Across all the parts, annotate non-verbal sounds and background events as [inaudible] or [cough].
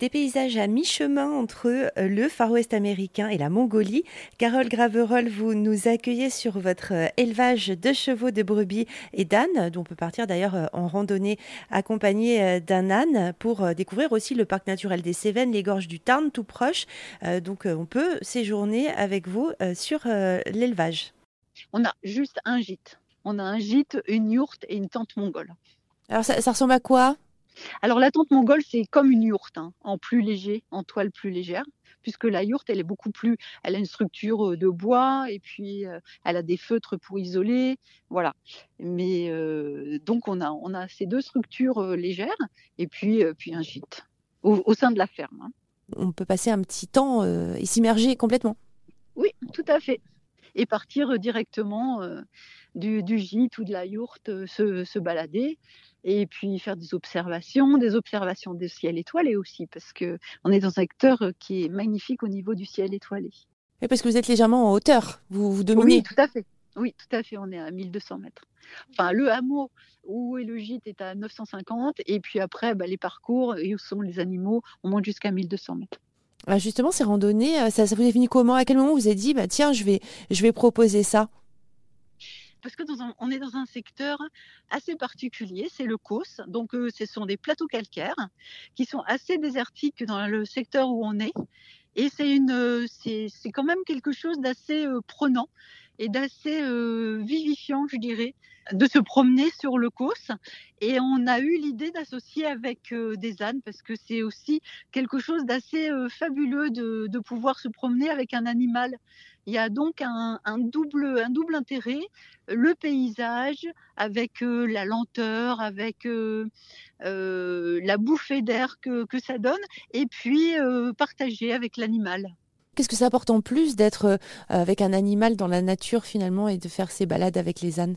Des paysages à mi-chemin entre euh, le Far West américain et la Mongolie. Carole Graverol, vous nous accueillez sur votre euh, élevage de chevaux, de brebis et d'ânes, dont on peut partir d'ailleurs euh, en randonnée accompagné d'un âne pour découvrir aussi le parc naturel des Cévennes, les gorges du Tarn, tout proche. Donc on peut séjourner avec vous sur l'élevage. On a juste un gîte. On a un gîte, une yourte et une tente mongole. Alors ça, ça ressemble à quoi? Alors la tente mongole, c'est comme une yourte, hein, en plus léger, en toile plus légère, puisque la yourte, elle est beaucoup plus, elle a une structure euh, de bois et puis euh, elle a des feutres pour isoler, voilà. Mais euh, donc on a, on a ces deux structures légères et puis, puis un gîte au, sein de la ferme. Hein. On peut passer un petit temps et s'immerger complètement. Oui, tout à fait. Et partir directement du, gîte ou de la yourte, se, se balader et puis faire des observations, des observations du ciel étoilé aussi, parce que on est dans un secteur qui est magnifique au niveau du ciel étoilé. Et parce que vous êtes légèrement en hauteur, vous, vous dominez. Oui, tout à fait. Oui, tout à fait. On est à 1200 mètres. Enfin, le hameau où est le gîte est à 950, et puis après, bah, les parcours et où sont les animaux, on monte jusqu'à 1200 mètres. Ah, justement, ces randonnées, euh, ça, ça vous est comment? À quel moment vous avez dit, bah, tiens, je vais, je vais proposer ça? Parce que on est dans un secteur assez particulier, c'est le COS. Donc, euh, ce sont des plateaux calcaires qui sont assez désertiques dans le secteur où on est. Et c'est euh, quand même quelque chose d'assez euh, prenant et d'assez vivifiant, je dirais, de se promener sur le COS. Et on a eu l'idée d'associer avec des ânes parce que c'est aussi quelque chose d'assez fabuleux de, pouvoir se promener avec un animal. Il y a donc un, double, un double intérêt, le paysage avec euh, la lenteur, avec euh, euh, la bouffée d'air que, ça donne, et puis partager avec l'animal. Qu'est-ce que ça apporte en plus d'être avec un animal dans la nature finalement et de faire ces balades avec les ânes?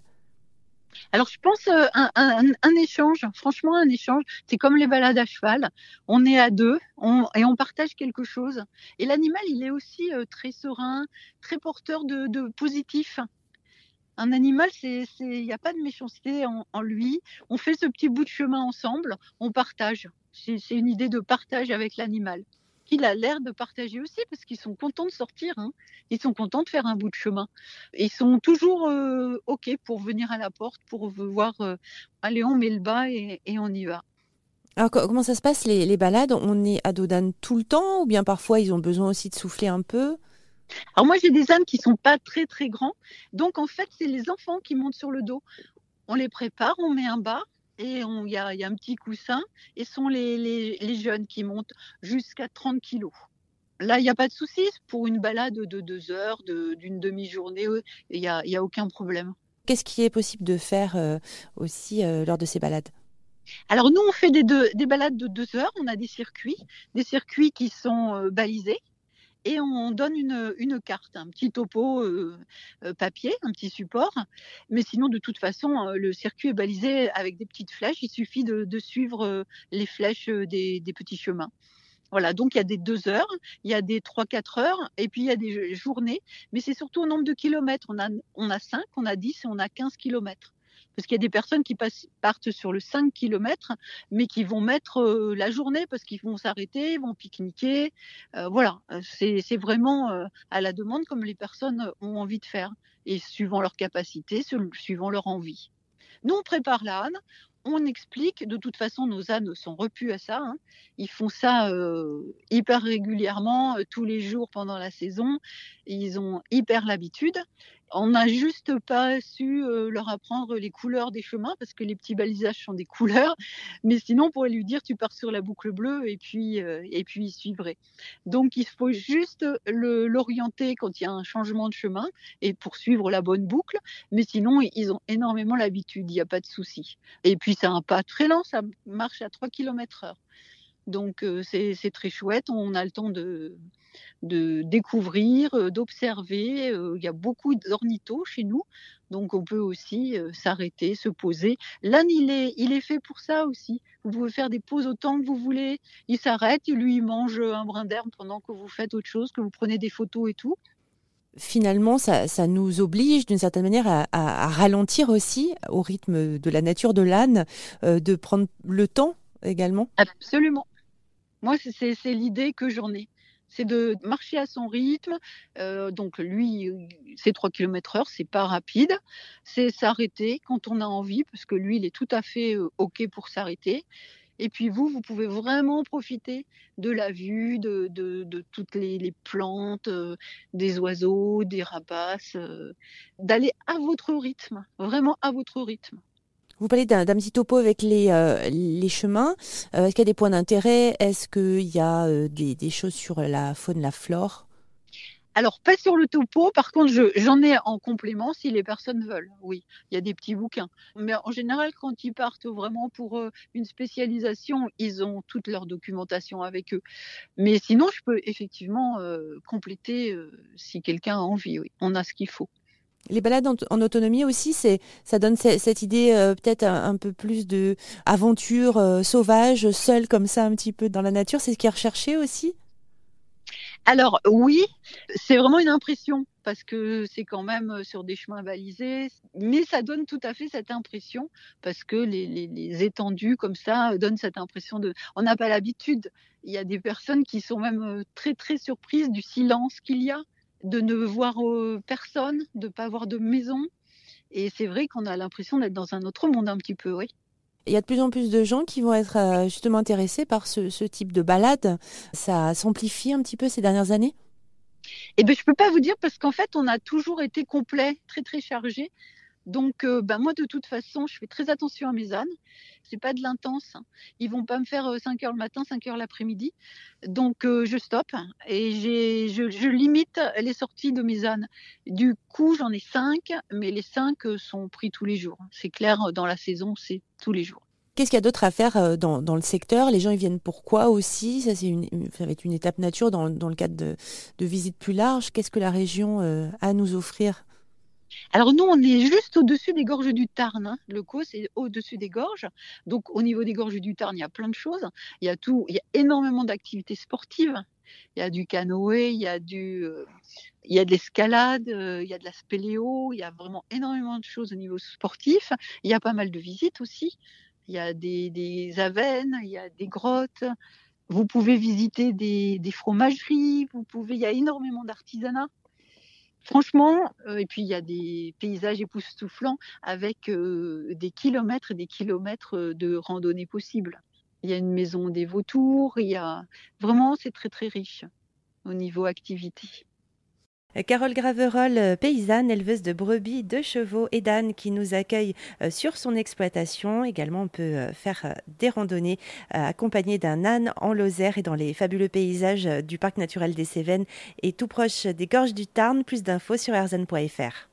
Alors, je pense euh, un, échange, franchement, un échange. C'est comme les balades à cheval. On est à deux et on partage quelque chose. Et l'animal, il est aussi euh, très serein, très porteur de, positif. Un animal, il n'y a pas de méchanceté en, lui. On fait ce petit bout de chemin ensemble, on partage. C'est une idée de partage avec l'animal il a l'air de partager aussi parce qu'ils sont contents de sortir. Hein. Ils sont contents de faire un bout de chemin. ils sont toujours euh, OK pour venir à la porte, pour voir, euh, allez, on met le bas et, on y va. Alors comment ça se passe les, balades? On est à Dodane tout le temps ou bien parfois ils ont besoin aussi de souffler un peu? Alors moi j'ai des ânes qui sont pas très très grands, donc en fait c'est les enfants qui montent sur le dos. On les prépare, on met un bas, et il y, a, un petit coussin et sont les, jeunes qui montent jusqu'à 30 kilos. Là, il n'y a pas de souci pour une balade de deux heures, d'une demi-journée, il n'y a, a, aucun problème. Qu'est-ce qui est possible de faire euh, aussi euh, lors de ces balades? Alors nous, on fait des, des, balades de deux heures, on a des circuits, des circuits qui sont euh, balisés, et on donne une, carte, un petit topo euh, euh, papier, un petit support. Mais sinon, de toute façon, euh, le circuit est balisé avec des petites flèches. Il suffit de, suivre les flèches des, petits chemins. Voilà, donc il y a des deux heures, il y a des trois, quatre heures, et puis il y a des journées, mais c'est surtout au nombre de kilomètres. On a, on a 5, on a 10 et on a 15 kilomètres parce qu'il y a des personnes qui partent sur le 5 km, mais qui vont mettre euh, la journée parce qu'ils vont s'arrêter, vont pique-niquer. Euh, voilà, c'est vraiment euh, à la demande comme les personnes ont envie de faire, et suivant leur capacité, suivant leur envie. Nous, on prépare l'âne, on explique, de toute façon, nos ânes sont repus à ça. Hein. Ils font ça hyper régulièrement, tous les jours pendant la saison. Ils ont hyper l'habitude. On n'a juste pas su euh, leur apprendre les couleurs des chemins parce que les petits balisages sont des [laughs] couleurs. Mais sinon, on pourrait lui dire tu pars sur la boucle bleue et puis, euh, et puis il suivrait. Donc, il faut juste l'orienter quand il y a un changement de chemin et poursuivre la bonne boucle. Mais sinon, ils ont énormément l'habitude, il n'y a pas de souci. Et puis, c'est un pas très lent, ça marche à 3 km heure. Donc, euh, c'est très chouette. On a le temps de découvrir, euh, d'observer. Euh, il y a beaucoup d'ornithos chez nous, donc on peut aussi s'arrêter, se poser. L'âne, il est, il est fait pour ça aussi. Vous pouvez faire des pauses autant que vous voulez. Il s'arrête, lui, il mange un brin d'herbe pendant que vous faites autre chose, que vous prenez des photos et tout. Finalement, ça, nous oblige d'une certaine manière à, ralentir aussi au rythme de la nature de l'âne, de prendre le temps également. Absolument. Moi, c'est l'idée que j'en ai c'est de marcher à son rythme. Euh, donc lui, c'est 3 km heure, c'est pas rapide. C'est s'arrêter quand on a envie, parce que lui, il est tout à fait euh, OK pour s'arrêter. Et puis vous, vous pouvez vraiment profiter de la vue, de, toutes les, plantes, euh, des oiseaux, des rapaces, d'aller à votre rythme, vraiment à votre rythme. Vous parlez d'un petit topo avec les, euh, chemins. Euh, est-ce qu'il y a des points d'intérêt? Est-ce qu'il y a euh, des, choses sur la faune, la flore? Alors, pas sur le topo, par contre, j'en ai en complément si les personnes veulent. Oui, il y a des petits bouquins. Mais en général, quand ils partent vraiment pour une spécialisation, ils ont toute leur documentation avec eux. Mais sinon, je peux effectivement compléter si quelqu'un a envie. Oui, on a ce qu'il faut. Les balades en, autonomie aussi, c'est ça donne cette idée euh, peut-être un, peu plus de aventure euh, sauvage, seule comme ça un petit peu dans la nature. C'est ce qui est recherché aussi? Alors oui, c'est vraiment une impression parce que c'est quand même euh, sur des chemins balisés, mais ça donne tout à fait cette impression parce que les, les étendues comme ça donnent cette impression de. On n'a pas l'habitude. Il y a des personnes qui sont même très très surprises du silence qu'il y a de ne voir personne, de ne pas avoir de maison. Et c'est vrai qu'on a l'impression d'être dans un autre monde un petit peu, oui. Il y a de plus en plus de gens qui vont être euh, justement intéressés par ce, type de balade. Ça s'amplifie un petit peu ces dernières années? Eh bien, je ne peux pas vous dire parce qu'en fait, on a toujours été complet, très très chargé. Donc, euh, ben moi, de toute façon, je fais très attention à mes ânes. C'est pas de l'intense. Ils vont pas me faire 5 euh, heures le matin, 5 heures l'après-midi. Donc, euh, je stoppe et je, limite les sorties de mes ânes. Du coup, j'en ai 5, mais les 5 sont pris tous les jours. C'est clair, dans la saison, c'est tous les jours. Qu'est-ce qu'il y a d'autre à faire dans, le secteur? Les gens ils viennent pourquoi aussi? Ça, c'est une, va être une étape nature dans, le cadre de visites plus larges. Qu'est-ce que la région a à nous offrir? Alors nous, on est juste au-dessus des gorges du Tarn. Hein. Le Caux, c'est au-dessus des gorges. Donc au niveau des gorges du Tarn, il y a plein de choses. Il y a tout, il y a énormément d'activités sportives. Il y a du canoë, il y a du, euh, il y a de l'escalade, euh, il y a de la spéléo, il y a vraiment énormément de choses au niveau sportif. Il y a pas mal de visites aussi. Il y a des, des avennes, il y a des grottes. Vous pouvez visiter des, des fromageries. Vous pouvez, il y a énormément d'artisanat. Franchement, euh, et puis il y a des paysages époustouflants avec euh, des kilomètres et des kilomètres euh, de randonnée possibles. Il y a une maison des vautours, il y a vraiment c'est très très riche au niveau activité. Carole Graverol, euh, paysanne, éleveuse de brebis, de chevaux et d'ânes qui nous accueille euh, sur son exploitation. Également, on peut euh, faire des randonnées accompagnées d'un âne en Lozère et dans les fabuleux paysages du parc naturel des Cévennes et tout proche des gorges du Tarn. Plus d'infos sur erzen.fr.